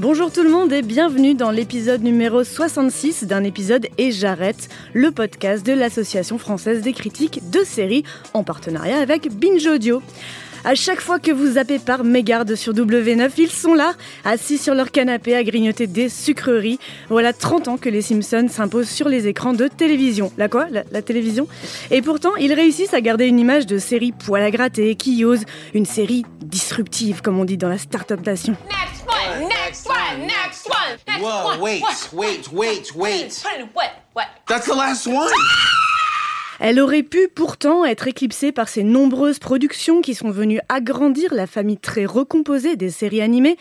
Bonjour tout le monde et bienvenue dans l'épisode numéro 66 d'un épisode Et j'arrête, le podcast de l'Association française des critiques de séries en partenariat avec Binge Audio. À chaque fois que vous zappez par mégarde sur W9, ils sont là, assis sur leur canapé à grignoter des sucreries. Voilà 30 ans que les Simpsons s'imposent sur les écrans de télévision. La quoi? La, la télévision? Et pourtant, ils réussissent à garder une image de série poil à gratter, qui ose, une série disruptive, comme on dit dans la Startup Nation. Next one, next one, next one, next Whoa, one. wait, wait, wait, wait. Put it in what? What? That's the last one. Elle aurait pu pourtant être éclipsée par ses nombreuses productions qui sont venues agrandir la famille très recomposée des séries animées.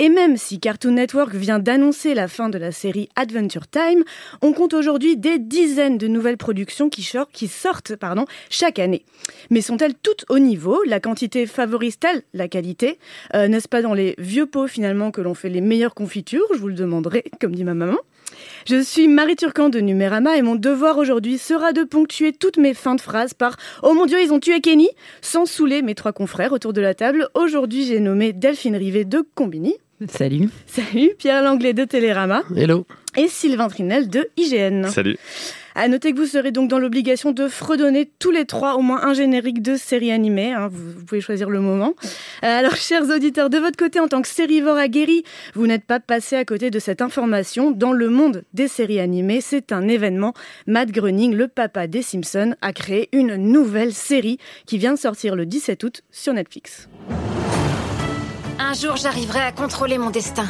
Et même si Cartoon Network vient d'annoncer la fin de la série Adventure Time, on compte aujourd'hui des dizaines de nouvelles productions qui, sor- qui sortent chaque année. Mais sont-elles toutes au niveau? La quantité favorise-t-elle la qualité? Euh, N'est-ce pas dans les vieux pots finalement que l'on fait les meilleures confitures? Je vous le demanderai, comme dit ma maman. Je suis Marie Turcan de Numérama et mon devoir aujourd'hui sera de ponctuer toutes mes fins de phrases par Oh mon Dieu, ils ont tué Kenny sans saouler mes trois confrères autour de la table. Aujourd'hui, j'ai nommé Delphine Rivet de Combini. Salut. Salut, Pierre Langlais de Télérama Hello. Et Sylvain Trinel de IGN. Salut. À noter que vous serez donc dans l'obligation de fredonner tous les trois au moins un générique de série animée. hein, vous, vous pouvez choisir le moment. Euh, alors, chers auditeurs, de votre côté, en tant que sérivore aguerri, vous n'êtes pas passé à côté de cette information. Dans le monde des séries animées, c'est un événement. Matt Groening, le papa des Simpsons, a créé une nouvelle série qui vient de sortir le 17 août sur Netflix. Un jour, j'arriverai à contrôler mon destin.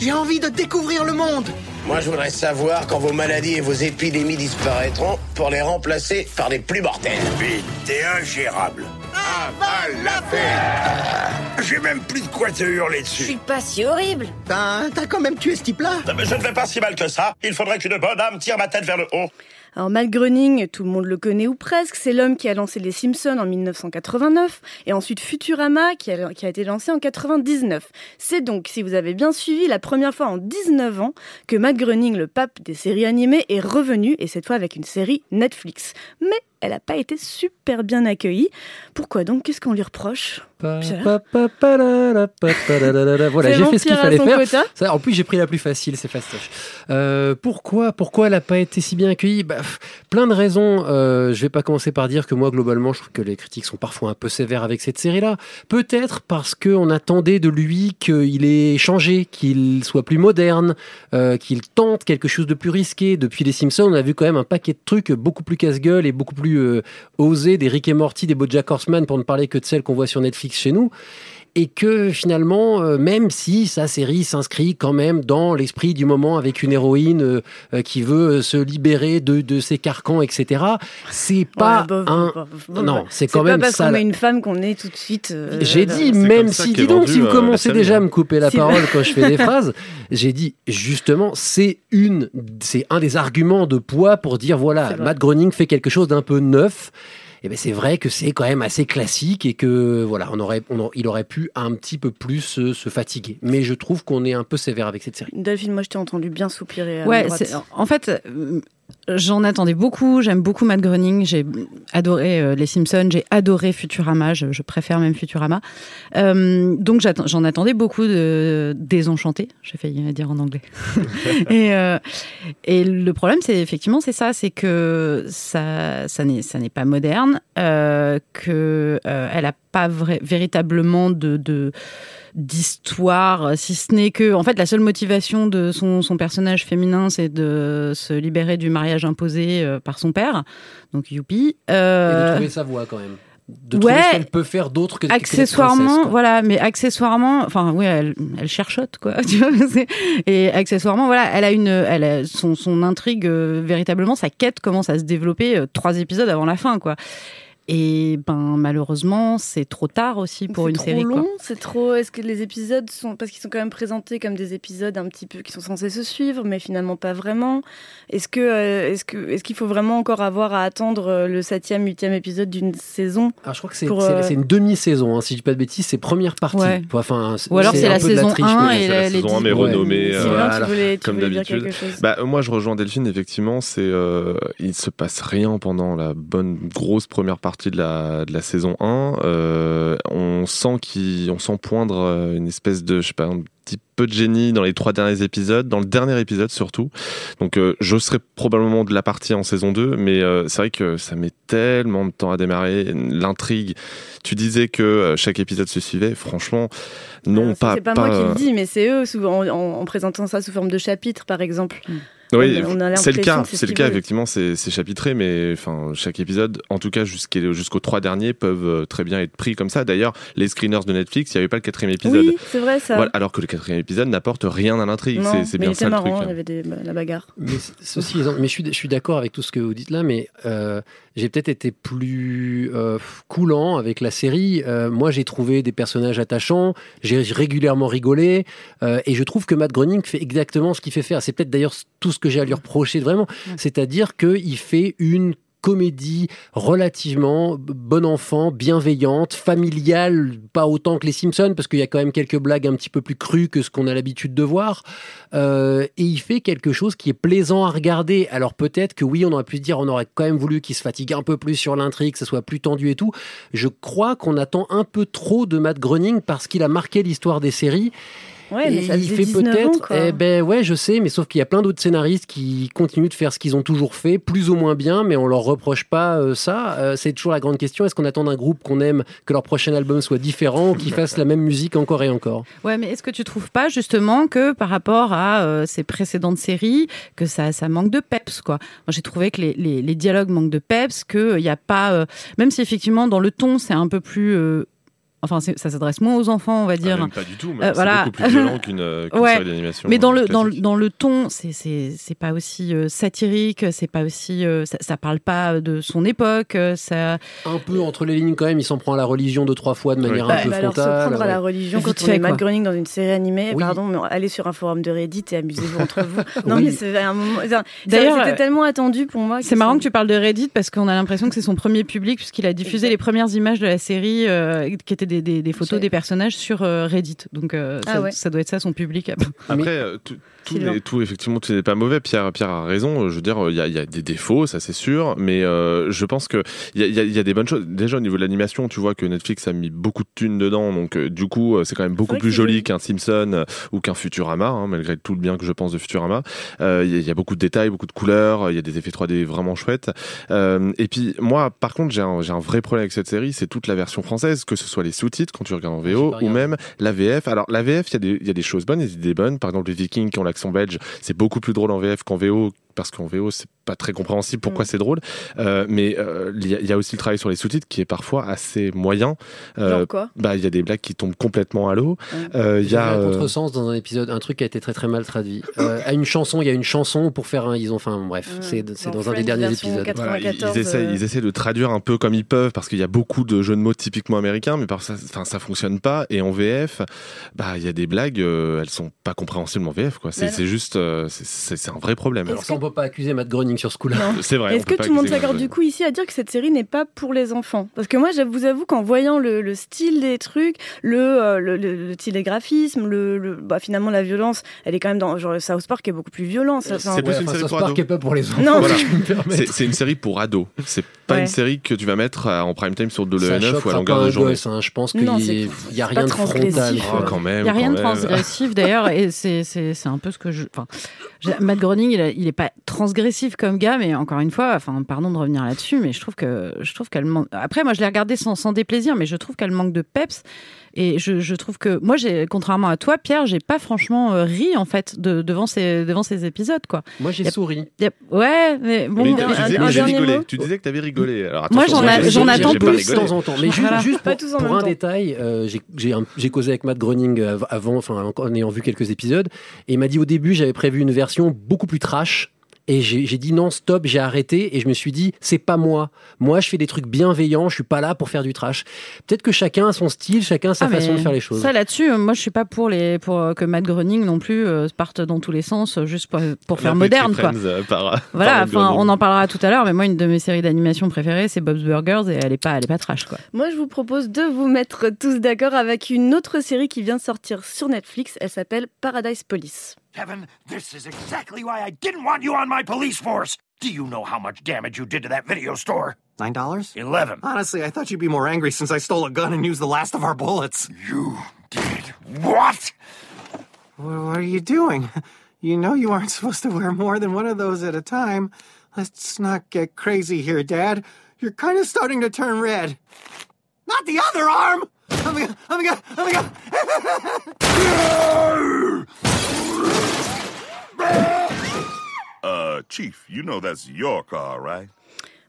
J'ai envie de découvrir le monde. Moi, je voudrais savoir quand vos maladies et vos épidémies disparaîtront pour les remplacer par des plus mortelles. Vite, t'es ingérable. Avale la fête J'ai même plus de quoi te hurler Je dessus. suis pas si horrible. Ben, t'as quand même tué ce type-là? Mais je ne vais pas si mal que ça. Il faudrait qu'une bonne âme tire ma tête vers le haut. Alors Matt Groening, tout le monde le connaît ou presque, c'est l'homme qui a lancé les Simpsons en 1989 et ensuite Futurama qui a, été lancé en 99. C'est donc, si vous avez bien suivi, la première fois en 19 ans que Matt Groening, le pape des séries animées, est revenu et cette fois avec une série Netflix. Mais elle n'a pas été super bien accueillie. Pourquoi donc? Qu'est-ce qu'on lui reproche? Voilà, j'ai fait ce qu'il fallait faire. Ça, en plus, j'ai pris la plus facile, c'est fastoche. Euh, pourquoi, pourquoi elle n'a pas été si bien accueillie? Bah, Plein de raisons. Euh, je vais pas commencer par dire que moi, globalement, je trouve que les critiques sont parfois un peu sévères avec cette série-là. Peut-être parce qu'on attendait de lui qu'il ait changé, qu'il soit plus moderne, euh, qu'il tente quelque chose de plus risqué. Depuis les Simpsons, on a vu quand même un paquet de trucs beaucoup plus casse-gueule et beaucoup plus euh, osés, des Rick et Morty, des BoJack Horseman, pour ne parler que de celles qu'on voit sur Netflix chez nous et que finalement, euh, même si sa série s'inscrit quand même dans l'esprit du moment avec une héroïne euh, euh, qui veut se libérer de, de ses carcans, etc., c'est pas Ouais, bah, un... bah, bah, non, c'est quand pas même parce ça. qu'on met une femme qu'on est tout de suite. euh, J'ai dit, même si, dis donc, si vous commencez déjà à me couper la parole quand je fais des phrases, j'ai dit, justement, c'est une, c'est un des arguments de poids pour dire, voilà. Matt Groening fait quelque chose d'un peu neuf. Et ben c'est vrai que c'est quand même assez classique et que voilà, on aurait, on a- il aurait pu un petit peu plus se, se fatiguer. Mais je trouve qu'on est un peu sévère avec cette série. Delphine, moi je t'ai entendu bien soupirer. à Ouais, En fait, euh, j'en attendais beaucoup. J'aime beaucoup Matt Groening. J'ai adoré euh, Les Simpsons. J'ai adoré Futurama. Je, je préfère même Futurama. Euh, donc j'en attendais beaucoup de Désenchanté. J'ai failli dire en anglais. et, euh, et le problème, c'est effectivement c'est ça, c'est que ça, ça n'est, pas moderne, que elle a pas véritablement de, de d'histoire, si ce n'est que, en fait, la seule motivation de son, son personnage féminin, c'est de se libérer du mariage imposé euh, par son père. Donc, youpi. Et de Euh, trouver sa voix quand même. De ouais, trouver ce qu'elle peut faire d'autre que accessoirement, voilà, mais accessoirement, enfin, oui, elle, elle cherchote, quoi, tu vois, et accessoirement, voilà, elle a une, elle a son, son intrigue, euh, véritablement, sa quête commence à se développer euh, trois épisodes avant la fin, quoi. Et ben malheureusement, c'est trop tard aussi pour une C'est série. trop quoi. long, c'est trop. Est-ce que les épisodes sont parce qu'ils sont quand même présentés comme des épisodes un petit peu qui sont censés se suivre, mais finalement pas vraiment. Est-ce que euh, est-ce que est-ce qu'il faut vraiment encore avoir à attendre euh, le septième, huitième épisode d'une saison Ah, je crois que c'est c'est- euh, c'est une demi-saison, hein, si je dis pas de bêtises, c'est première partie. Ouais. Enfin, Ou alors c'est la saison triche, 1 mais- et C'est la les saison 1 mais renommée Ouais. euh, voilà. tu voulais, tu comme d'habitude. Bah, moi, je rejoins Delphine. Effectivement, c'est euh, il se passe rien pendant la bonne grosse première partie de la, de la saison 1. Euh, on sent qu'il, on sent poindre euh, une espèce de, je sais pas, un petit peu de génie dans les trois derniers épisodes, dans le dernier épisode surtout. Donc, euh, je serai probablement de la partie en saison 2, mais euh, c'est vrai que ça met tellement de temps à démarrer. L'intrigue. Tu disais que chaque épisode se suivait. Franchement, non, Alors, ça, pas. C'est pas, pas, moi qui le dis, mais c'est eux souvent en, en- en présentant ça sous forme de chapitre, par exemple. Oui, c'est le cas, c'est ce c'est le cas effectivement, c'est chapitré, mais enfin chaque épisode, en tout cas jusqu'aux trois derniers, peuvent euh, très bien être pris comme ça. D'ailleurs, les screeners de Netflix, il n'y avait pas le quatrième épisode. Oui, c'est vrai ça. Voilà, alors que le quatrième épisode n'apporte rien à l'intrigue. C'est- bien ça le marrant, truc. hein. il y avait des, bah, la bagarre. Mais c- ceci étant- mais je suis, je suis d'accord avec tout ce que vous dites là, mais euh, j'ai peut-être été plus euh, coulant avec la série. Euh, moi, j'ai trouvé des personnages attachants, j'ai régulièrement rigolé, euh, et je trouve que Matt Groening fait exactement ce qu'il fait faire. C'est peut-être d'ailleurs tout ce que j'ai à lui reprocher vraiment, c'est-à-dire qu'il fait une comédie relativement bon enfant, bienveillante, familiale, pas autant que les Simpsons, parce qu'il y a quand même quelques blagues un petit peu plus crues que ce qu'on a l'habitude de voir. Euh, et il fait quelque chose qui est plaisant à regarder. Alors peut-être que oui, on aurait pu se dire, on aurait quand même voulu qu'il se fatigue un peu plus sur l'intrigue, que ce soit plus tendu et tout. Je crois qu'on attend un peu trop de Matt Groening parce qu'il a marqué l'histoire des séries. Ouais, mais ça il fait 19 ans, peut-être, eh ben ouais, je sais, mais sauf qu'il y a plein d'autres scénaristes qui continuent de faire ce qu'ils ont toujours fait, plus ou moins bien, mais on leur reproche pas euh, ça. Euh, c'est toujours la grande question. Est-ce qu'on attend d'un groupe qu'on aime que leur prochain album soit différent ou qu'ils fassent la même musique encore et encore? Ouais, mais est-ce que tu trouves pas justement que par rapport à euh, ces précédentes séries, que ça, ça manque de peps quoi? Moi, j'ai trouvé que les, les, les dialogues manquent de peps, qu'il n'y a pas, même si effectivement dans le ton c'est un peu plus Enfin, ça s'adresse moins aux enfants, on va dire. Ah, même pas du tout, même. Euh, c'est voilà. beaucoup plus violent qu'une euh, Ouais. série d'animation. Mais dans euh, le, dans, le- dans le ton, c'est- c'est c'est pas aussi euh, satirique, c'est pas aussi. euh, ça, ça parle pas de son époque, ça. Un peu entre les lignes quand même, il s'en prend à la religion deux trois fois de manière un Ouais, peu bah alors se frontale. prendre à la ouais. religion quand on fait, est Matt. Groening dans une série animée, Oui. pardon, mais allez sur un forum de Reddit et amusez-vous entre vous. Non Oui. mais c'est un moment. D'ailleurs, c'était tellement attendu pour moi. C'est marrant que tu parles de Reddit parce qu'on a l'impression que c'est son premier public puisqu'il a diffusé les premières images de la série qui étaient des, des- des photos des personnages sur euh, Reddit. Donc euh, Ah ça, ouais. ça doit être ça son public. Après, euh, tout, effectivement, tout n'est pas mauvais. Pierre, Pierre a raison. Je veux dire, il y a, il y a des défauts, ça c'est sûr, mais euh, je pense que il y a, y a- il y a des bonnes choses. Déjà au niveau de l'animation, tu vois que Netflix a mis beaucoup de thunes dedans, donc euh, du coup, euh, c'est quand même beaucoup plus joli qu'un Simpson euh, ou qu'un Futurama, hein, malgré tout le bien que je pense de Futurama. Euh, Il y, a- il y a beaucoup de détails, beaucoup de couleurs, il y a des effets 3D vraiment chouettes. Euh, et puis moi, par contre, j'ai un, j'ai un vrai problème avec cette série, c'est toute la version française, que ce soit les sous-titres quand tu regardes en VO ou même la VF. Alors la VF, il y, a des- il y a des choses bonnes et des idées bonnes. Par exemple, les Vikings qui ont l'accent belge, c'est beaucoup plus drôle en VF qu'en VO parce qu'en VO c'est pas très compréhensible pourquoi Mm. c'est drôle Euh, mais euh, il y, a- il y a aussi le travail sur les sous-titres qui est parfois assez moyen Euh, Genre quoi? bah il y a des blagues qui tombent complètement à l'eau. Euh, il y a un contresens dans un épisode, un truc qui a été très très mal traduit. Euh, à une chanson, il y a une chanson pour faire un. Ils ont, enfin bref, c'est dans un des derniers épisodes. 4. Voilà, ils, 94, ils essaient, euh. ils essaient de traduire un peu comme ils peuvent parce qu'il y a beaucoup de jeux de mots typiquement américains, mais par ça, enfin, ça fonctionne pas. Et en VF, bah, il y a des blagues, euh, elles sont pas compréhensibles en VF, quoi. C'est juste, euh, c'est- un vrai problème. Alors peut pas accuser Matt Groening sur ce coup-là. C'est vrai. Est-ce que tout le monde s'accorde du coup ici à dire que cette série n'est pas pour les enfants? Parce que moi, je vous avoue qu'en voyant le, le style des trucs, le, euh, le, le, le style des graphismes, le, le- bah, finalement la violence, elle est quand même dans genre South Park est beaucoup plus violent. C'est enfin, plus Ouais, une enfin, série South pour Park ados. est pas pour les enfants. Non. Voilà. si. C'est une série pour ados. C'est pas Ouais. une série que tu vas mettre euh, en prime time sur Ça WNF ou à longueur de journée. hein. Je pense qu'il Non, y, c'est- il y a rien de frontal. transgressif. Quoi. quand même. Il n'y a rien de transgressif d'ailleurs, et c'est- c'est c'est un peu ce que je. Matt Groening, il, a- il est pas transgressif comme gars, mais encore une fois, enfin, pardon de revenir là-dessus, mais je trouve que je trouve qu'elle manque. Après, moi, je l'ai regardé sans, sans déplaisir, mais je trouve qu'elle manque de peps. Et je, je trouve que moi, j'ai, contrairement à toi, Pierre, j'ai pas franchement euh, ri en fait de, devant ces devant ces épisodes, quoi. Moi, j'ai souri. Y a- Ouais, mais bon. Mais tu un- disais un que t'avais dernier rigolé. mot Tu disais que t'avais rigolé. Alors, Moi, j'en attends plus. de temps en temps. Mais juste, Voilà. juste Pas pour, tous en pour même un temps. détail, euh, j'ai- causé avec Matt Groening euh, avant, enfin en en ayant vu quelques épisodes, et il m'a dit au début j'avais prévu une version beaucoup plus trash. Et j'ai dit non, stop, j'ai arrêté et je me suis dit, c'est pas moi. Moi, je fais des trucs bienveillants, je suis pas là pour faire du trash. Peut-être que chacun a son style, chacun a sa Ah, façon de faire les choses. Ça là-dessus, euh, moi je suis pas pour les pour euh, que Matt Groening non plus euh, parte dans tous les sens juste pour, pour faire moderne quoi. Euh, par- Voilà, par enfin Groening. on en parlera tout à l'heure, mais moi une de mes séries d'animation préférées c'est Bob's Burgers et elle est pas elle est pas trash quoi. Moi, je vous propose de vous mettre tous d'accord avec une autre série qui vient de sortir sur Netflix. Elle s'appelle Paradise Police. Kevin, this is exactly why I didn't want you on my police force. Do you know how much damage you did to that video store? Nine dollars? Eleven. Honestly, I thought you'd be more angry since I stole a gun and used the last of our bullets. You did what? What are you doing? You know you aren't supposed to wear more than one of those at a time. Let's not get crazy here, Dad. You're kind of starting to turn red. Not the other arm! Oh my god, oh my god, oh my god! Chief, you know that's your car, right?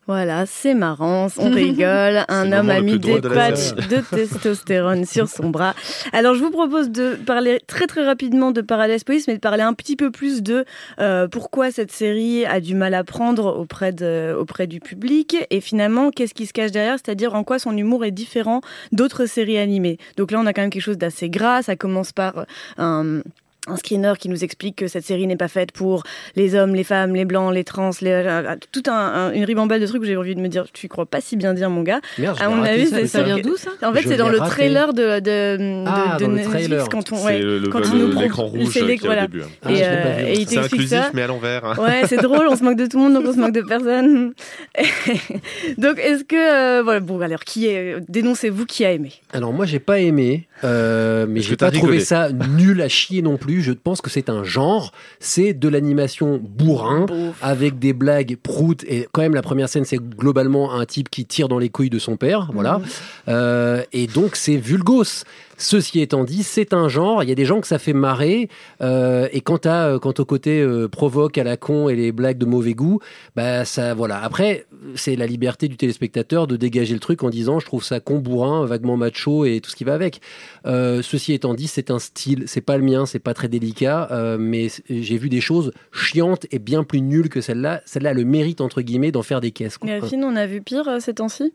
Voilà, c'est marrant, on rigole. Un homme a mis des de patchs de testostérone sur son bras. Alors, je vous propose de parler très très rapidement de Paradise Police, mais de parler un petit peu plus de euh, pourquoi cette série a du mal à prendre auprès, de, auprès du public et finalement qu'est-ce qui se cache derrière, c'est-à-dire en quoi son humour est différent d'autres séries animées. Donc là, on a quand même quelque chose d'assez gras. Ça commence par euh, un screener qui nous explique que cette série n'est pas faite pour les hommes, les femmes, les blancs, les trans, les, euh, tout un, un- une ribambelle de trucs où j'ai envie de me dire, tu crois pas si bien dire mon gars. Merde, à mon avis, ça, ça. vient d'où, ça En fait, c'est dans le trailer de, de, Ah, de, le Netflix trailer. quand on, ouais, le- quand le- il l'écran rouge a au voilà. début. Ah, je Et, euh, et il C'est t'explique inclusif, ça. mais à l'envers. Ouais, c'est drôle, on se moque de tout le monde, donc on se moque de personne. donc, est-ce que. euh, voilà, bon, alors, qui est. Dénoncez-vous qui a aimé Alors moi j'ai pas aimé, euh, mais j'ai pas trouvé ça nul à chier non plus. Je pense que c'est un genre, c'est de l'animation bourrin avec des blagues proutes et quand même la première scène c'est globalement un type qui tire dans les couilles de son père, voilà. Euh, et donc c'est vulgos. Ceci étant dit, c'est un genre. Il y a des gens que ça fait marrer. euh, et quant à euh, quant au côté euh, provoque à la con et les blagues de mauvais goût, bah ça voilà. Après, c'est la liberté du téléspectateur de dégager le truc en disant je trouve ça con, bourrin, vaguement macho et tout ce qui va avec. Ceci étant dit, c'est un style. C'est pas le mien, c'est pas très délicat, mais j'ai vu des choses chiantes et bien plus nulles que celle-là. Celle-là a le mérite entre guillemets d'en faire des caisses. quoi. Delphine, on a vu pire ces temps-ci?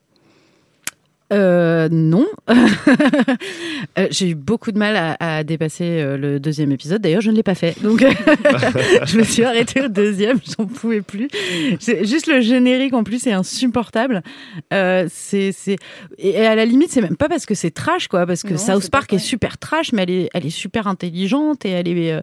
Euh, non. Euh, j'ai eu beaucoup de mal à, à dépasser euh, le deuxième épisode. D'ailleurs, je ne l'ai pas fait. Donc, je me suis arrêtée au deuxième. J'en pouvais plus. C'est- Juste le générique, en plus, c'est insupportable. Euh, c'est, c'est... Et à la limite, c'est même pas parce que c'est trash, quoi. Parce que Non, South Park est super trash, mais elle est, elle est super intelligente et elle est, euh,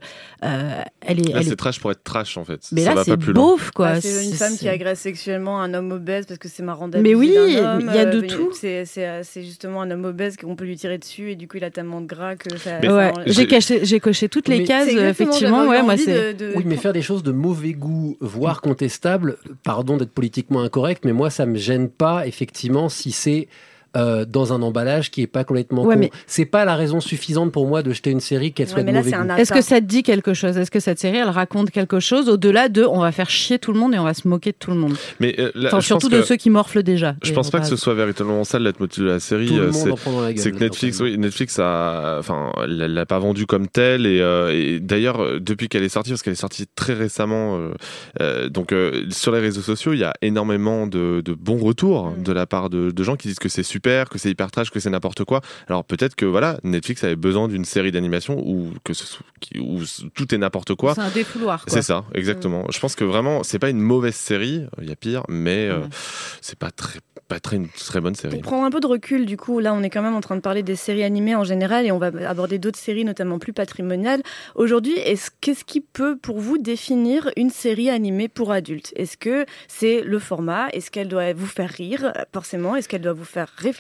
elle est, Là, elle c'est est- trash pour être trash en fait. Mais ça là, va c'est pas plus loin. beauf, quoi. Bah, c'est une femme qui agresse sexuellement un homme obèse parce que c'est marrant Mais oui, il y a de euh, tout. C'est, c'est, euh, c'est justement un homme obèse qu'on peut lui tirer dessus et du coup il a tellement de gras que ça. Ouais, j'ai caché, j'ai coché toutes les Mais- cases. Effectivement, j'avais ouais, moi envie c'est. de- de- Oui, mais faire des choses de mauvais goût, voire contestables, pardon d'être politiquement incorrect, mais moi, ça me gêne pas, effectivement, si c'est euh, dans un emballage qui est pas complètement Ouais, con. mais- C'est pas la raison suffisante pour moi de jeter une série qu'elle Ouais, soit mais de là, mauvais Est-ce que ça te dit quelque chose? Est-ce que cette série, elle raconte quelque chose au-delà de on va faire chier tout le monde et on va se moquer de tout le monde? Mais euh, là, Enfin, je surtout de que- ceux qui morflent déjà. Je pense pas que ce soit véritablement ça le leitmotiv de la série. Euh, c'est- que Netflix, oui, Netflix a, enfin, l'a pas vendu comme tel et, euh, et d'ailleurs depuis qu'elle est sortie, parce qu'elle est sortie très récemment, euh, euh, donc euh, sur les réseaux sociaux, il y a énormément de, de bons retours de la part de, de gens qui disent que c'est super, que c'est hyper trash, que c'est n'importe quoi. Alors peut-être que voilà, Netflix avait besoin d'une série d'animation où que ce soit, qui- où tout est n'importe quoi. C'est un défouloir. C'est ça, exactement. Je pense que vraiment, c'est pas une mauvaise série, il y a pire, mais euh, c'est pas très, pas très une très bonne série. Pour prendre un peu de recul, du coup, là, on est quand même en train de parler des séries animées en général et on va aborder d'autres séries, notamment plus patrimoniales. Aujourd'hui, est-ce- qu'est-ce qui peut, pour vous, définir une série animée pour adultes? Est-ce que c'est le format? Est-ce qu'elle doit vous faire rire, forcément Est-ce qu'elle doit vous faire réfléchir?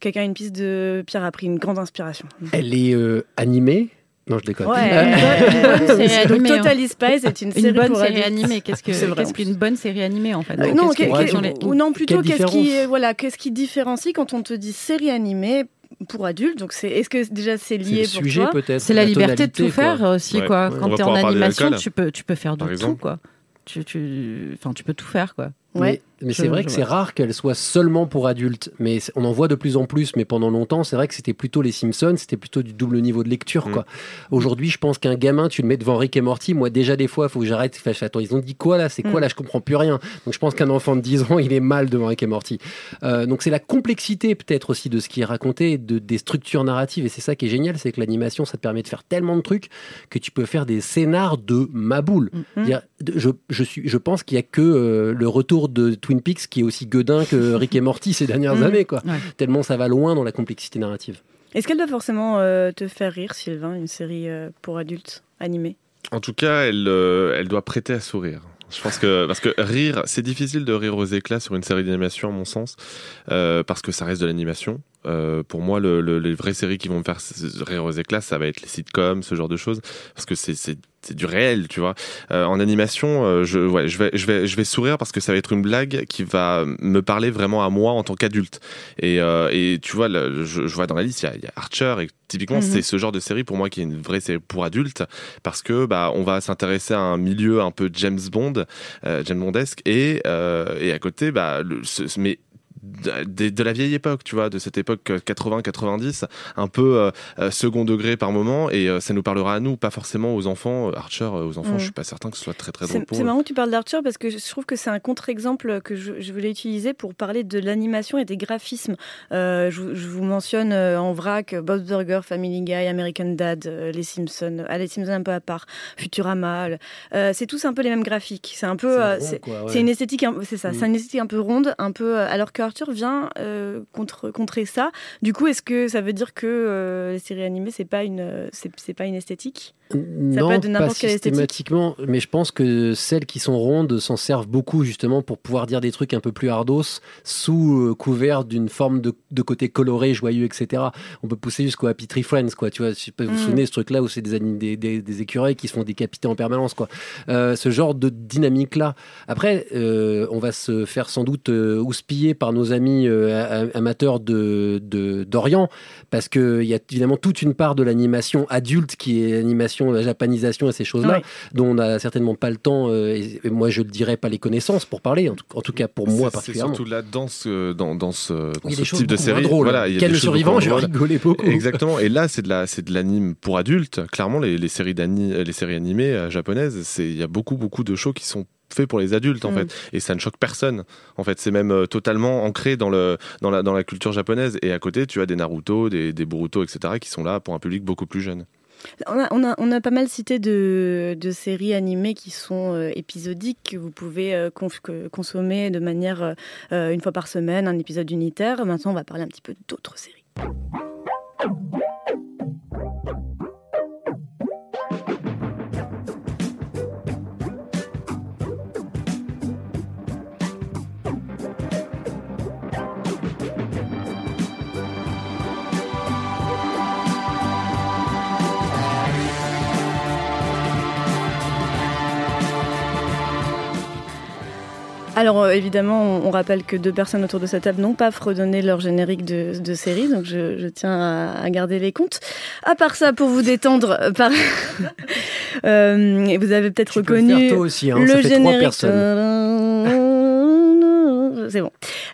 Quelqu'un a une piste de Pierre a pris une grande inspiration. Elle est euh, animée? Non, je déconne. Ouais, Euh, Donc, animée. Total Spice est une série bonne pour série animée. Qu'est-ce que C'est vrai, qu'est-ce en plus. qu'une bonne série animée en fait Euh, Donc, non, ou plutôt qu'est-ce qui, voilà, qu'est-ce qui différencie quand on te dit série animée pour adultes? Donc, c'est, est-ce que déjà c'est lié le pour sujet toi? peut-être. C'est la liberté de tout tonalité, quoi. faire aussi, Ouais. quoi. Ouais. Quand va t'es en animation, tu peux, tu peux faire de tout, quoi. Tu, tu, enfin, tu peux tout faire, quoi. Ouais. Mais c'est vrai que c'est rare qu'elle soit seulement pour adultes. Mais on en voit de plus en plus. Mais pendant longtemps, c'est vrai que c'était plutôt les Simpsons, c'était plutôt du double niveau de lecture. quoi. Aujourd'hui, je pense qu'un gamin, tu le mets devant Rick et Morty. Moi, déjà, des fois, il faut que j'arrête. Enfin, Attends, ils ont dit quoi là? C'est quoi Mm. là? Je comprends plus rien. Donc, je pense qu'un enfant de 10 ans, il est mal devant Rick et Morty. Euh, donc, c'est la complexité peut-être aussi de ce qui est raconté, de, des structures narratives. Et c'est ça qui est génial, c'est que l'animation, ça te permet de faire tellement de trucs que tu peux faire des scénars de ma boule. A- je, je, suis, je pense qu'il y a que euh, le retour de Twin Peaks qui est aussi gueudin que Rick et Morty ces dernières Mhm. années, quoi. Ouais. Tellement ça va loin dans la complexité narrative. Est-ce qu'elle doit forcément euh, te faire rire, Sylvain, une série euh, pour adultes animée? En tout cas, elle, euh, elle doit prêter à sourire. Je pense que parce que rire, c'est difficile de rire aux éclats sur une série d'animation, à mon sens, euh, parce que ça reste de l'animation. Euh, pour moi, le, le- les vraies séries qui vont me faire rire aux éclats, ça va être les sitcoms, ce genre de choses, parce que c'est c'est du réel, tu vois. Euh, en animation, euh, je ouais, je vais je vais je vais sourire parce que ça va être une blague qui va me parler vraiment à moi en tant qu'adulte. Et euh, et tu vois, le- je, je vois dans la liste, il y a, il y a Archer et typiquement Mhm. c'est ce genre de série pour moi qui est une vraie série pour adultes parce que bah on va s'intéresser à un milieu un peu James Bond, James Bondesque et et à côté bah le, ce- mais de, de la vieille époque, tu vois, de cette époque 80-90, un peu euh, euh, second degré par moment, et euh, ça nous parlera à nous, pas forcément aux enfants. Archer, euh, aux enfants, Mm. je suis pas certain que ce soit très très drôle C'est marrant que tu parles d'Arthur parce que je trouve que c'est un contre-exemple que je, je voulais utiliser pour parler de l'animation et des graphismes. Euh, je, je vous mentionne euh, en vrac euh, Bob's Burger, Family Guy, American Dad, euh, Les Simpsons, ah, Les Simpsons un peu à part, Futurama. euh, c'est tous un peu les mêmes graphiques. C'est un peu, C'est euh, ouais. une esthétique, un- c'est ça, Mm. c'est une esthétique un peu ronde, un peu. euh, alors que Arthur vient euh, contre contrer ça. Du coup, est-ce que ça veut dire que euh, les séries animées c'est pas une, c'est pas une esthétique? Ça non, peut être de pas esthétique. systématiquement, mais je pense que celles qui sont rondes s'en servent beaucoup justement pour pouvoir dire des trucs un peu plus hardos sous euh, couvert d'une forme de, de côté coloré, joyeux, etc. On peut pousser jusqu'au Happy Tree Friends, quoi. Tu vois, je sais pas, vous vous Mm. souvenez de ce truc-là où c'est des, des, des, des écureuils qui se font décapiter en permanence, quoi. Ce genre de dynamique-là. Après, on va se faire sans doute houspiller par nos amis euh, amateurs de de- d'Orient, parce qu'il y a évidemment toute une part de l'animation adulte qui est l'animation, la japanisation et ces choses-là, dont on n'a certainement pas le temps, euh, et, et moi je le dirais pas les connaissances pour parler, en tout, en tout cas pour moi C'est- C'est particulièrement. surtout là dans ce, dans, dans ce, dans Il y a ce des choses type de série. drôles. Voilà, il y a Ken des le choses survivant, drôles. rigolé beaucoup. Exactement. Et là, c'est de la, c'est de l'anime pour adultes. Clairement, les, les séries les séries animées euh, japonaises, c'est, il y a beaucoup, beaucoup de shows qui sont faits pour les adultes en Mm. fait et ça ne choque personne en fait c'est même euh, totalement ancré dans le dans la dans la culture japonaise et à côté tu as des Naruto des des Boruto etc qui sont là pour un public beaucoup plus jeune On a, on, a, on a pas mal cité de, de séries animées qui sont euh, épisodiques, que vous pouvez euh, que- consommer de manière euh, une fois par semaine, un épisode unitaire. Maintenant, on va parler un petit peu d'autres séries. Alors euh, évidemment, on, rappelle que deux personnes autour de cette table n'ont pas fredonné leur générique de, de série, donc je, je tiens à, à garder les comptes. À part ça, pour vous détendre, euh, par... Euh, vous avez peut-être peux le reconnu faire toi aussi, hein, le ça fait trois générique. personnes. C'est bon.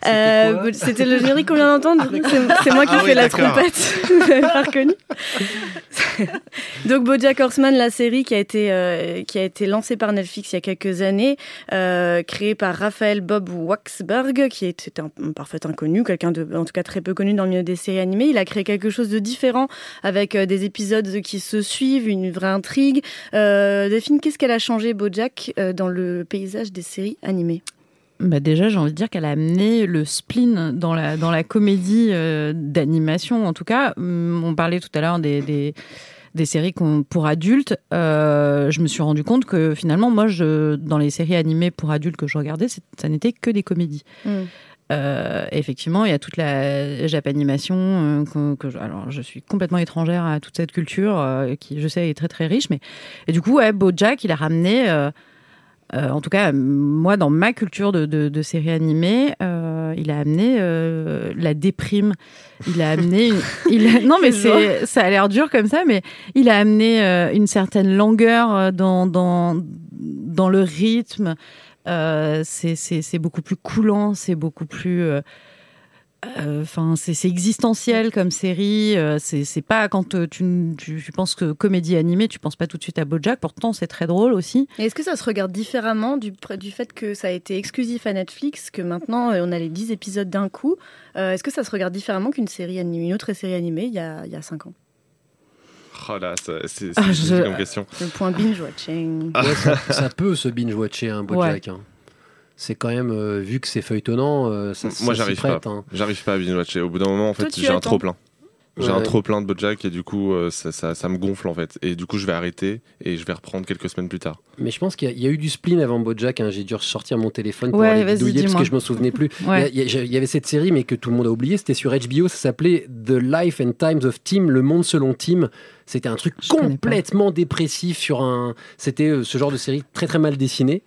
Euh, C'était le générique qu'on vient d'entendre. C'est c'est moi qui Ah fais oui, la trompette. Vous n'avez pas reconnu Donc BoJack Horseman, la série qui a été euh, qui a été lancée par Netflix il y a quelques années, euh, créée par Raphaël Bob Waxberg, qui était un, un parfait inconnu, quelqu'un de en tout cas très peu connu dans le milieu des séries animées. Il a créé quelque chose de différent avec euh, des épisodes qui se suivent, une vraie intrigue. Euh, Delphine, qu'est-ce qu'elle a changé BoJack euh, dans le paysage des séries animées? Bah déjà, j'ai envie de dire qu'elle a amené le spleen dans la, dans la comédie euh, d'animation, en tout cas. Hum, On parlait tout à l'heure des, des, des séries pour adultes. Euh, je me suis rendu compte que finalement, moi, je, dans les séries animées pour adultes que je regardais, ça n'était que des comédies. Euh, effectivement, il y a toute la japanimation. euh, que, que je, alors, je suis complètement étrangère à toute cette culture euh, qui, je sais, est très très riche. Mais et du coup, ouais, BoJack, il a ramené. Euh, en tout cas, moi, dans ma culture de, de, de séries animées, euh, il a amené euh, la déprime. Il a amené. une- il a- non, mais c'est, ça a l'air dur comme ça, mais il a amené une certaine langueur dans, dans, dans le rythme. C'est beaucoup plus coulant, c'est beaucoup plus. Euh, euh, Enfin, c'est c'est existentiel comme série. euh, c'est c'est pas quand euh, tu, tu, tu penses que comédie animée, tu penses pas tout de suite à BoJack. Pourtant, c'est très drôle aussi. Est-ce que ça se regarde différemment du, du fait que ça a été exclusif à Netflix, que maintenant on a les 10 épisodes d'un coup Euh, Est-ce que ça se regarde différemment qu'une série animée, une autre série animée il y a, il y a 5 ans? Oh là, c'est Ah, je- comme question. Le point binge-watching. Ouais, ça, ça peut se binge-watcher un Bojack. hein. C'est quand même, euh, vu que c'est feuilletonnant, euh, ça, Moi, j'arrive pas. hein. J'arrive pas à binge-watcher. Au bout d'un moment, en fait, j'ai un attends. trop plein. J'ai un Ouais. trop plein de Bojack et du coup, euh, ça, ça, ça me gonfle en fait. Et du coup, je vais arrêter et je vais reprendre quelques semaines plus tard. Mais je pense qu'il y, a- il y a eu du spleen avant Bojack. hein. J'ai dû ressortir mon téléphone pour Ouais, aller vas-y, bidouiller parce que je m'en souvenais plus. Ouais. Il, y a- il y a- il y avait cette série, mais que tout le monde a oublié. C'était sur HBO. Ça s'appelait The Life and Times of Tim, Le Monde selon Tim. C'était un truc complètement dépressif sur un. C'était euh, ce genre de série très très mal dessinée.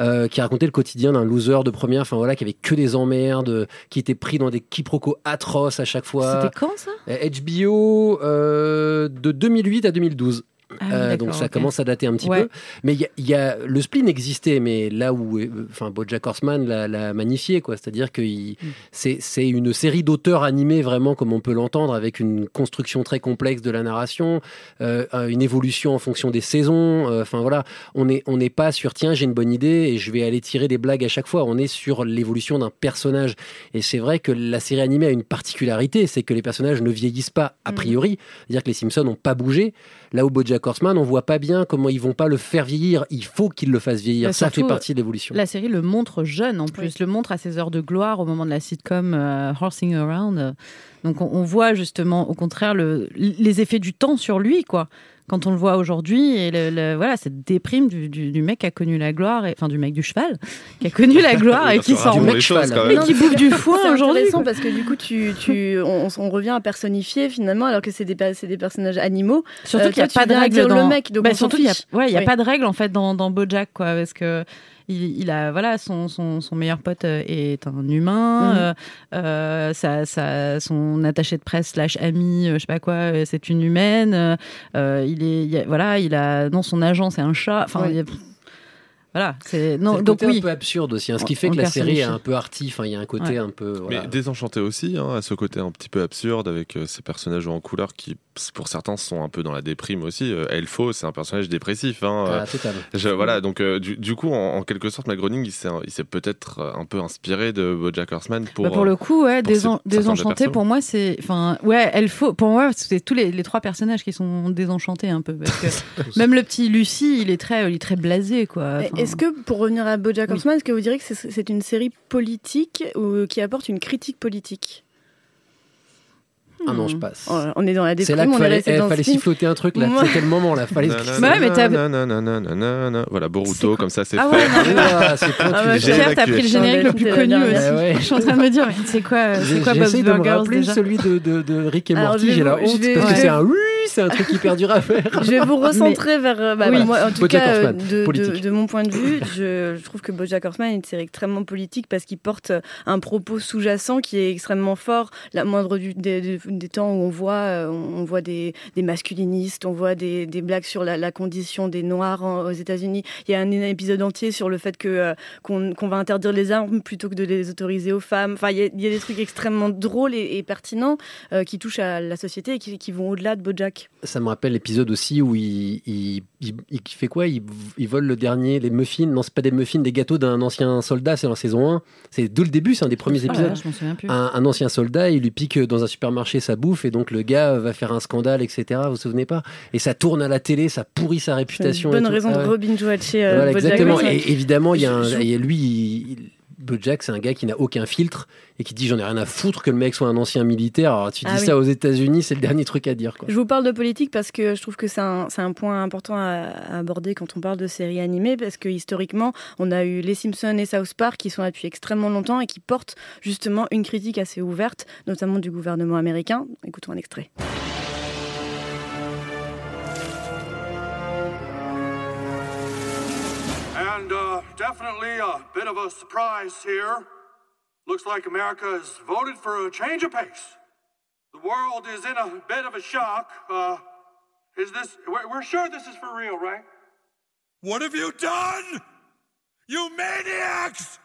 euh, qui racontait le quotidien d'un loser de première, enfin voilà, qui avait que des emmerdes, euh, qui était pris dans des quiproquos atroces à chaque fois. C'était quand ça? HBO euh, de 2008 à 2012. Ah oui, Euh, donc ça commence à dater un petit Ouais. peu. Mais il y y a- le spleen existait, mais là où, euh, enfin, BoJack Horseman l'a, magnifié, quoi. C'est-à-dire que Mm. c'est, une série d'auteurs animés vraiment comme on peut l'entendre, avec une construction très complexe de la narration, euh, une évolution en fonction des saisons. euh, Enfin voilà, on n'est on pas sur tiens j'ai une bonne idée et je vais aller tirer des blagues à chaque fois. On est sur l'évolution d'un personnage. Et c'est vrai que la série animée a une particularité, c'est que les personnages ne vieillissent pas a Mm. priori. C'est-à-dire que les Simpsons n'ont pas bougé. Là où BoJack Horseman, on voit pas bien comment ils vont pas le faire vieillir. Il faut qu'ils le fassent vieillir. Bah, Ça fait partie de l'évolution. La série le montre jeune en plus, le montre à ses heures de gloire au moment de la sitcom euh, Horsing Around. Donc on, on voit justement au contraire le, les effets du temps sur lui, quoi. Quand on le voit aujourd'hui, et le, le- voilà, cette déprime du, du- du mec qui a connu la gloire, et- enfin du mec du cheval, qui a connu la gloire et qui s'en choses, quand mais qui bouffe du foin C'est aujourd'hui. intéressant quoi. parce que du coup, tu, tu, on, on revient à personnifier finalement alors que c'est des, c'est des personnages animaux. Surtout Euh, qu'il n'y a pas de règle dans le mec, donc Bah, surtout il y a, ouais, il y a Oui. pas de règle en fait dans, dans BoJack quoi, parce que il, il a voilà son, son, son meilleur pote euh, est un humain, Mhm. euh, euh, sa- son attaché de presse slash ami, je sais pas quoi, c'est une humaine. euh, il est il y a- voilà, il a non son agent c'est un chat. Enfin Ouais. Voilà, c'est non donc côté oui. un peu absurde aussi, hein, ce qui fait on que la série est un peu arty. Enfin, il y a un côté Ouais. un peu. voilà. Mais désenchanté aussi, hein, à ce côté un petit peu absurde avec euh, ces personnages en couleur qui, pour certains, sont un peu dans la déprime aussi. Euh, Elfo, c'est un personnage dépressif. Hein, euh, Ah, total. je- voilà, donc euh, du, du coup, en, en quelque sorte, Matt Groening, il s'est, il s'est peut-être euh, un peu inspiré de BoJack Horseman pour. Bah, pour le euh, coup, ouais, pour Désen- désenchanté, pour moi, c'est. Enfin, ouais, faut. Pour moi, c'est tous les, les trois personnages qui sont désenchantés un peu. Parce que même le petit Lucie, il est très, il est très blasé, quoi. Enfin, Est-ce que, pour revenir à BoJack Oui. Horseman, est-ce que vous direz que c'est- c'est une série politique ou qui apporte une critique politique? Ah non, je passe. Oh, On est dans la C'est déprime, là qu'il fallait, eh, dans fallait siffloter un truc là. Moi- C'était le moment là. Fallait. Ouais, mais t'as-. Voilà, Boruto, comme ça, c'est Ah fait. ouais, Ah, c'est pointu. Ah. Pierre, t'as pris le générique le plus connu aussi. dernière. Ouais, ouais. Je suis en train de me dire, mais c'est quoi, c'est quoi Bob's J'essaie de me Burgers rappeler déjà celui de, de, de Rick et Morty. J'ai la honte parce que c'est un oui, c'est un truc hyper dur à faire. Je vais vous recentrer vers. euh, bah, Oui. moi, en tout BoJack cas, euh, Horseman, de, de, politique. de mon point de vue, je, je trouve que BoJack Horseman est une série extrêmement politique parce qu'il porte un propos sous-jacent qui est extrêmement fort. La moindre du, des, des- des temps où on voit, euh, on voit des, des masculinistes, on voit des, des blagues sur la, la condition des Noirs en- aux États-Unis. Il y a un, épisode entier sur le fait que euh, qu'on va interdire les armes plutôt que de les autoriser aux femmes. Enfin, il y a, il y a des trucs extrêmement drôles et, et pertinents euh, qui touchent à la société et qui, qui vont au-delà de BoJack. Ça me rappelle l'épisode aussi où il, il, il- il fait quoi? Il, vole le dernier, les muffins. Non, c'est pas des muffins, des gâteaux d'un ancien soldat. C'est dans la saison 1. C'est dès le début, c'est un des premiers Ah, épisodes. je m'en souviens plus. un, un ancien soldat, il lui pique dans un supermarché sa bouffe et donc le gars va faire un scandale, etc. Vous vous souvenez pas? Et ça tourne à la télé, ça pourrit sa C'est réputation. une et bonne tout. raison Ah de ouais. Robin watcher euh, Voilà, exactement. Et évidemment, il y a un, lui, BoJack, c'est un gars qui n'a aucun filtre et qui dit j'en ai rien à foutre que le mec soit un ancien militaire. Alors tu dis Ah oui. ça aux États-Unis, c'est le dernier truc à dire. Quoi. Je vous parle de politique parce que je trouve que c'est un, c'est un point important à, à aborder quand on parle de séries animées parce que historiquement, on a eu Les Simpsons et South Park qui sont là depuis extrêmement longtemps et qui portent justement une critique assez ouverte, notamment du gouvernement américain. Écoutons un extrait. Definitely a bit of a surprise here. Looks like America has voted for a change of pace. The world is in a bit of a shock. Uh, is this, we're, we're sure this is for real, right? What have you done? You maniacs!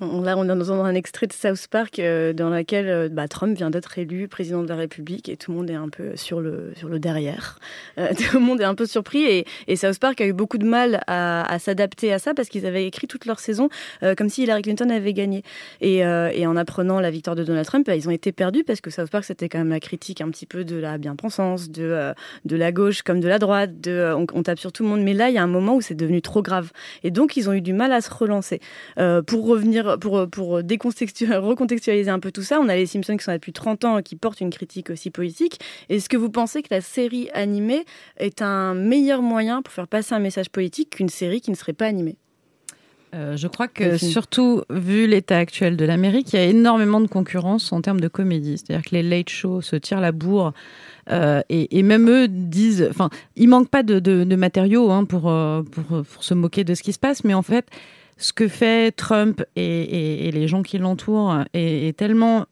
Là, on est dans un extrait de South Park euh, dans lequel euh, bah, Trump vient d'être élu président de la République et tout le monde est un peu sur le, sur le derrière. Euh, tout le monde est un peu surpris et, South Park a eu beaucoup de mal à, s'adapter à ça parce qu'ils avaient écrit toute leur saison comme si Hillary Clinton avait gagné. Et, en apprenant la victoire de Donald Trump, bah, ils ont été perdus parce que South Park, c'était quand même la critique un petit peu de la bien-pensance, de, de la gauche comme de la droite, on, on tape sur tout le monde. Mais là, il y a un moment où c'est devenu trop grave. Et donc, ils ont eu du mal à se relancer. Pour revenir, pour, pour recontextualiser un peu tout ça, on a les Simpsons qui sont là depuis 30 ans, qui portent une critique aussi politique. Est-ce que vous pensez que la série animée est un meilleur moyen pour faire passer un message politique qu'une série qui ne serait pas animée? Euh, je crois que surtout vu l'état actuel de l'Amérique, il y a énormément de concurrence en termes de comédie. C'est-à-dire que les late shows se tirent la bourre euh, et, et même eux disent, enfin, il manque pas de, de- de matériaux hein, pour, euh, pour pour se moquer de ce qui se passe, mais en fait, ce que fait Trump et, et- et les gens qui l'entourent est, est tellement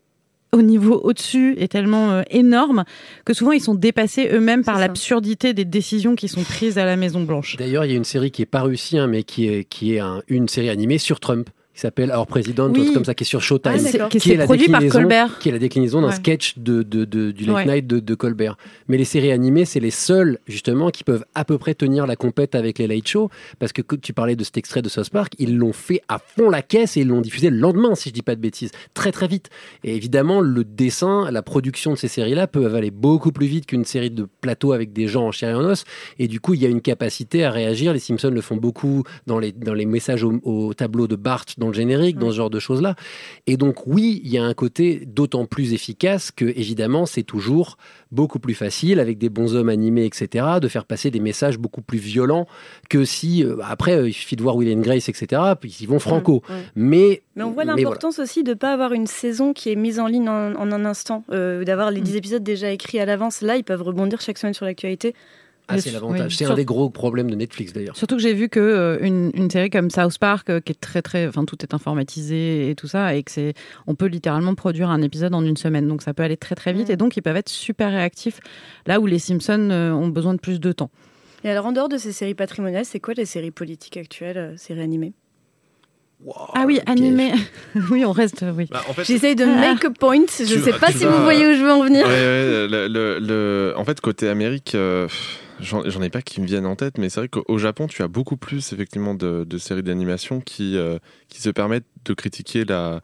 au niveau au-dessus est tellement euh, énorme que souvent ils sont dépassés eux-mêmes par l'absurdité des décisions qui sont prises à la Maison Blanche. D'ailleurs, il y a une série qui est pas réussie, hein, mais qui est, qui est un- une série animée sur Trump. Qui s'appelle Our President, Oui. ou comme ça, qui est sur Showtime. Ah. Qui qui est la produit par Colbert. Qui est la déclinaison d'un Ouais. sketch de, de- de- du Late Ouais. Night de, de Colbert. Mais les séries animées, c'est les seules, justement, qui peuvent à peu près tenir la compète avec les Late Show. Parce que tu parlais de cet extrait de South Park, ils l'ont fait à fond la caisse et ils l'ont diffusé le lendemain, si je dis pas de bêtises. Très, très vite. Et évidemment, le dessin, la production de ces séries-là peuvent aller beaucoup plus vite qu'une série de plateaux avec des gens en chair et en os. Et du coup, il y a une capacité à réagir. Les Simpsons le font beaucoup dans les, dans les messages au, au tableau de Bart, dans le générique, dans ce genre de choses-là. Et donc, oui, il y a un côté d'autant plus efficace que, évidemment, c'est toujours beaucoup plus facile, avec des bons hommes animés, etc., de faire passer des messages beaucoup plus violents que si, euh, après, euh, il suffit de voir Will and Grace, etc., puis ils vont franco. ouais. Mais, Mais on voit l'importance aussi de ne pas avoir une saison qui est mise en ligne en, en un instant, euh, d'avoir Mm. les 10 épisodes déjà écrits à l'avance. Là, ils peuvent rebondir chaque semaine sur l'actualité. Ah, c'est l'avantage. Oui. C'est un des gros problèmes de Netflix, d'ailleurs. Surtout que j'ai vu que euh, une, une série comme South Park, euh, qui est très très, enfin tout est informatisé et tout ça, et que c'est, on peut littéralement produire un épisode en une semaine, donc ça peut aller très très vite, et donc ils peuvent être super réactifs. Là où les Simpsons euh, ont besoin de plus de temps. Et alors, en dehors de ces séries patrimoniales, c'est quoi les séries politiques actuelles, euh, séries animées? Ah oui, animé. oui, on reste. Oui. Bah, en fait- J'essaye de Ah. make a point. Je ne sais pas si vas- vous voyez où je veux en venir. Ouais, ouais, le, le- le- en fait, côté Amérique, euh, j'en ai pas qui me viennent en tête, mais c'est vrai qu'au Japon, tu as beaucoup plus effectivement de, de séries d'animation qui, euh, qui se permettent de critiquer la,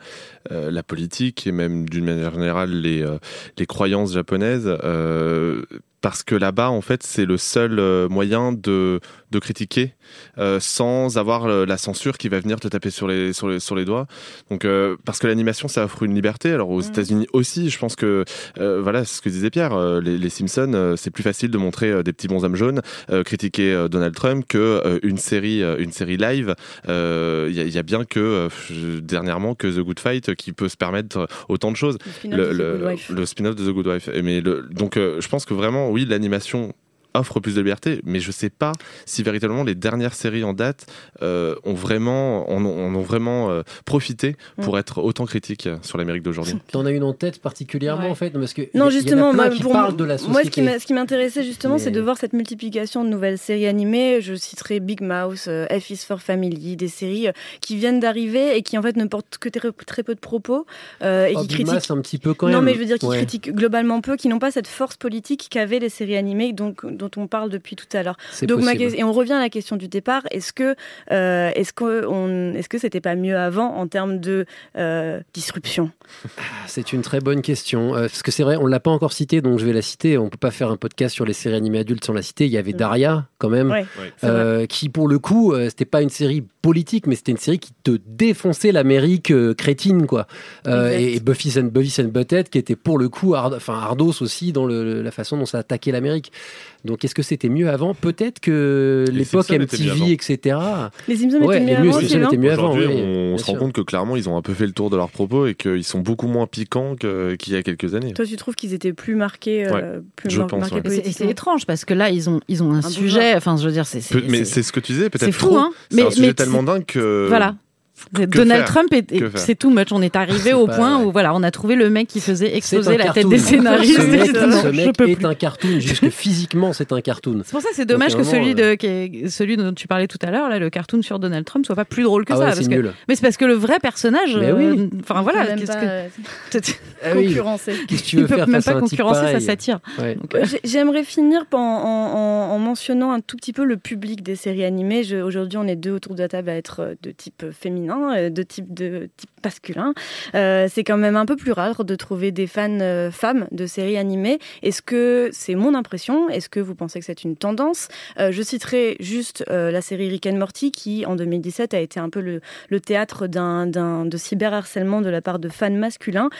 euh, la politique et même d'une manière générale les, euh, les croyances japonaises. Parce que là-bas, en fait, c'est le seul euh, moyen de, de critiquer euh, sans avoir la censure qui va venir te taper sur les, sur les, sur les doigts. Donc, euh, parce que l'animation, ça offre une liberté. Alors, aux États-Unis aussi, je pense que, euh, voilà, c'est ce que disait Pierre, les, les Simpsons, c'est plus facile de montrer des petits bonshommes jaunes, critiquer Donald Trump que une série, une série live. Il y, a- il y a bien que dernièrement que The Good Fight qui peut se permettre autant de choses. spin-off le spin-off de The Good Wife. Mais le, donc, je pense que vraiment, oui, l'animation offre plus de liberté, mais je sais pas si véritablement les dernières séries en date euh, ont vraiment, en ont, en ont vraiment euh, profité pour être autant critiques sur l'Amérique d'aujourd'hui. T'en as une en tête particulièrement, en fait parce que il y a- Non, il y en a justement, plein moi, qui pour parlent moi, de la moi, ce qui société. m'a- ce qui m'intéressait justement, c'est de voir cette multiplication de nouvelles séries animées. Je citerai Big Mouse, euh, F is for Family, des séries euh, qui viennent d'arriver et qui en fait ne portent que très, très peu de propos euh, et Oh, qui Big critiquent. Mass, un petit peu quand non, même. mais je veux dire qui Ouais. critiquent globalement peu, qui n'ont pas cette force politique qu'avaient les séries animées donc, dont on parle depuis tout à l'heure. Donc ma et on revient à la question du départ. Est-ce que euh, est-ce que on- est-ce que c'était pas mieux avant en termes de euh, disruption? C'est une très bonne question. Euh, parce que c'est vrai, on l'a pas encore cité, donc je vais la citer. On peut pas faire un podcast sur les séries animées adultes sans la citer. Il y avait Daria, quand même, Ouais, Ouais. c'est euh, qui pour le coup, euh, c'était pas une série politique, mais c'était une série qui te défonçait l'Amérique euh, crétine, quoi. Euh, et, et Buffy and, Buffy and Butthead, qui était pour le coup, hard- enfin Ardos aussi dans le- la façon dont ça attaquait l'Amérique. Donc est-ce que c'était mieux avant? Peut-être que l'époque. MTV, etc. Les Simpsons Ouais, étaient mieux les avant, Simpsons mieux avant. Aujourd'hui, oui, on se rend sûr. compte que clairement, ils ont un peu fait le tour de leurs propos et qu'ils sont beaucoup moins piquants qu'il y a quelques années. Toi, tu trouves qu'ils étaient plus marqués, euh, Ouais, plus je mar- pense, marqués ouais. Et c'est- étrange parce que là, ils ont, ils ont un, Un sujet. Enfin, je veux dire, c'est. mais c'est- c'est ce que tu disais, peut-être c'est fou, trop. hein. C'est Mais- un sujet mais tellement dingue que. Voilà. Que Donald faire? Trump, c'est too much. On est arrivé au point vrai. où voilà, on a trouvé le mec qui faisait exploser la cartoon. tête des scénaristes. Ce mec, Non, ce je mec peux est plus. un cartoon, jusque physiquement, c'est un cartoon. C'est pour ça que c'est dommage Donc, que moment, celui, euh, de, qui est- celui dont tu parlais tout à l'heure, là, le cartoon sur Donald Trump, soit pas plus drôle que Ah ça. ouais, parce c'est que- nul. Mais c'est parce que le vrai personnage, Mais euh, oui. enfin voilà, qu'est-ce que euh, Ah oui. concurrencer. Qu'est-ce que tu il veux peut faire même pas concurrencer sa pareil satire. Ouais. Donc, euh, J'ai- J'aimerais finir en, en- en- en mentionnant un tout petit peu le public des séries animées. Aujourd'hui, on est deux autour de la table à être euh, de type féminin, euh, de type, de type masculin. Euh, c'est quand même un peu plus rare de trouver des fans euh, femmes de séries animées. Est-ce que c'est mon impression? Est-ce que vous pensez que c'est une tendance? Euh, Je citerai juste la série Rick and Morty qui, en 2017, a été un peu le, théâtre d'un, de cyberharcèlement de la part de fans masculins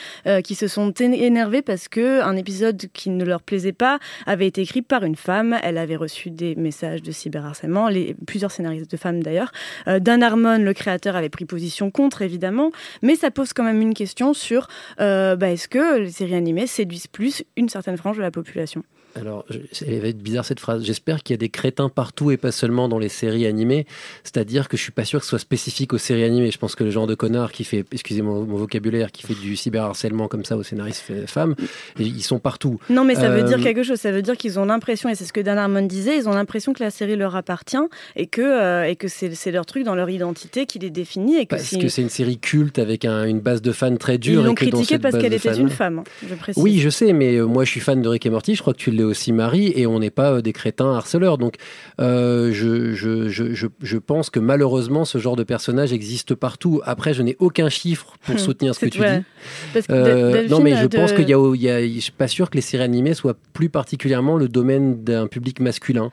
qui se sont énervés parce que un épisode qui ne leur plaisait pas avait été écrit par une femme. Elle avait reçu des messages de cyberharcèlement, plusieurs scénaristes de femmes d'ailleurs. Dan Harmon, le créateur, avait pris position contre, évidemment, mais ça pose quand même une question sur euh, bah, est-ce que les séries animées séduisent plus une certaine frange de la population? Alors, elle va être bizarre cette phrase. J'espère qu'il y a des crétins partout et pas seulement dans les séries animées. C'est-à-dire que je suis pas sûr que ce soit spécifique aux séries animées. Je pense que le genre de connard qui fait, excusez mon, mon vocabulaire, qui fait du cyberharcèlement comme ça aux scénaristes femmes, ils sont partout. Non, mais ça veut Euh, dire quelque chose. Ça veut dire qu'ils ont l'impression, et c'est ce que Dan Harmon disait, ils ont l'impression que la série leur appartient et que, euh, et que c'est leur truc dans leur identité qui les définit. Et que Parce que c'est une série culte avec un- une base de fans très Ils dure. l'ont que dans critiquée parce qu'elle était fans- une femme, je précise. Oui, je sais, mais euh, moi je suis fan de Rick et Morty, je crois que tu aussi Marie, et on n'est pas euh, des crétins harceleurs. Donc euh, je, je, je, je, je pense que malheureusement ce genre de personnage existe partout. Après, je n'ai aucun chiffre pour soutenir ce que tu ouais. dis. Parce que Euh, non, mais je de- pense qu'il y a, y a- je suis pas sûr que les séries animées soient plus particulièrement le domaine d'un public masculin.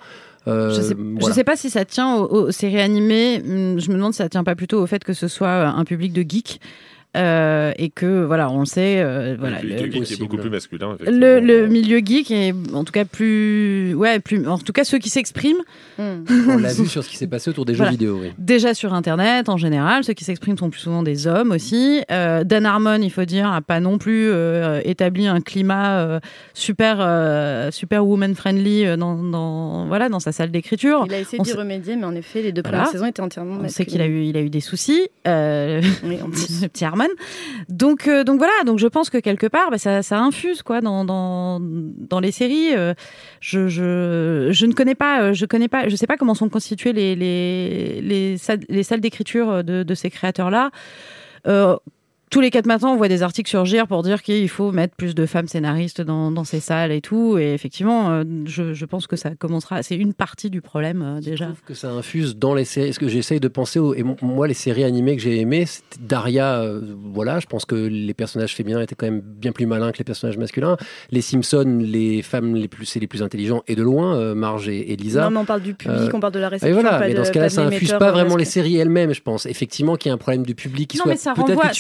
Euh, Je sais, voilà. je sais pas si ça tient aux, aux séries animées. Hum, Je me demande si ça tient pas plutôt au fait que ce soit un public de geeks. Euh, et que voilà, on le sait, euh, voilà, Le le, public geek est beaucoup plus masculin. le, le milieu geek est en tout cas plus, ouais, plus, en tout cas ceux qui s'expriment. On l'a vu sur ce qui s'est passé autour des Voilà. jeux vidéo. Oui. Déjà sur Internet, en général, ceux qui s'expriment sont plus souvent des hommes aussi. Euh, Dan Harmon, il faut dire, a pas non plus euh, établi un climat euh, super, euh, super woman friendly euh, dans, dans, voilà, dans sa salle d'écriture. Il a essayé On d'y remédier, mais en effet, les deux Voilà. premières saisons étaient entièrement On sait qu'il a eu, il a eu des soucis. Euh, Oui, en plus. le petit Donc, euh, donc voilà. Donc je pense que quelque part, bah, ça, infuse quoi dans, les séries. Euh, je, ne connais pas, euh, je connais pas, je sais pas comment sont constituées les les les salles, les salles d'écriture de, ces créateurs-là. Tous les quatre matins, on voit des articles surgir pour dire qu'il faut mettre plus de femmes scénaristes dans, dans ces salles et tout. Et effectivement, euh, je, je pense que ça commencera. C'est une partie du problème euh, déjà. que ça infuse dans les séries. Ce que j'essaye de penser, au- et moi, les séries animées que j'ai aimées, c'était Daria. euh, voilà, je pense que les personnages féminins étaient quand même bien plus malins que les personnages masculins. Les Simpsons, les femmes les plus, c'est les plus intelligents et de loin, euh, Marge et, et Lisa. Non, mais on parle du public, Euh, on parle de la et réception. voilà, pas mais de- dans ce cas-là, ça infuse pas vraiment les séries elles-mêmes, je pense. Effectivement, qu'il y a un problème du public qui Non, soit mais ça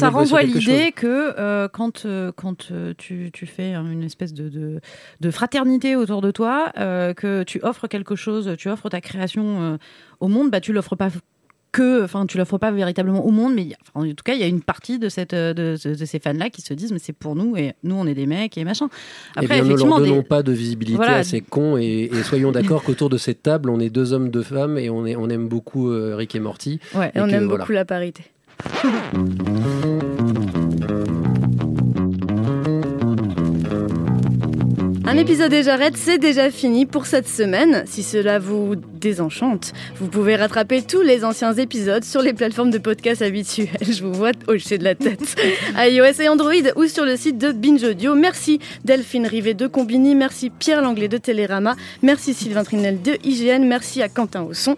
renvoie l'idée que euh, quand, euh, quand euh, tu, tu fais une espèce de, de, de fraternité autour de toi, euh, que tu offres quelque chose, tu offres ta création euh, au monde, bah, tu l'offres pas que, enfin, tu l'offres pas véritablement au monde, mais y a- en tout cas, il y a une partie de, cette, euh, de, de- de ces fans-là qui se disent, mais c'est pour nous et nous, on est des mecs et machin. Eh bien, ne leur effectivement, donnons des- pas de visibilité Voilà. à ces cons et, et soyons d'accord qu'autour de cette table, on est deux hommes, deux femmes et on, est, on aime beaucoup euh, Rick et Morty. Ouais, et on que, aime voilà. beaucoup la parité. Un épisode et j'arrête, c'est déjà fini pour cette semaine. Si cela vous désenchante, vous pouvez rattraper tous les anciens épisodes sur les plateformes de podcast habituelles. Je vous vois hocher de la tête. iOS et Android ou sur le site de Binge Audio. Merci Delphine Rivet de Combini, merci Pierre Langlais de Télérama, merci Sylvain Trinel de IGN, merci à Quentin Ausson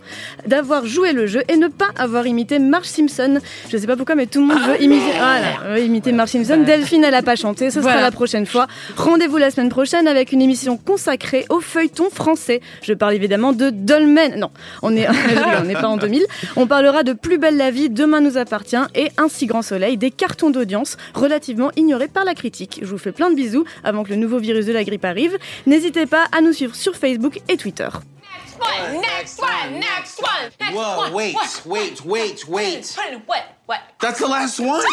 d'avoir joué le jeu et ne pas avoir imité Marge Simpson. Je sais pas pourquoi, mais tout le monde veut imiter, voilà, imiter Marge Simpson. Delphine, elle a pas chanté, ce sera Voilà. la prochaine fois. Rendez-vous la semaine prochaine avec une émission consacrée au feuilleton français. Je parle évidemment de Dolmen. Non, on est, on n'est pas en 2000. On parlera de Plus belle la vie, Demain nous appartient et Un si grand soleil, des cartons d'audience relativement ignorés par la critique. Je vous fais plein de bisous avant que le nouveau virus de la grippe arrive. N'hésitez pas à nous suivre sur Facebook et Twitter. One, next one, next one, next Whoa, one. wait, one, wait, wait, wait. What? What? That's the last one.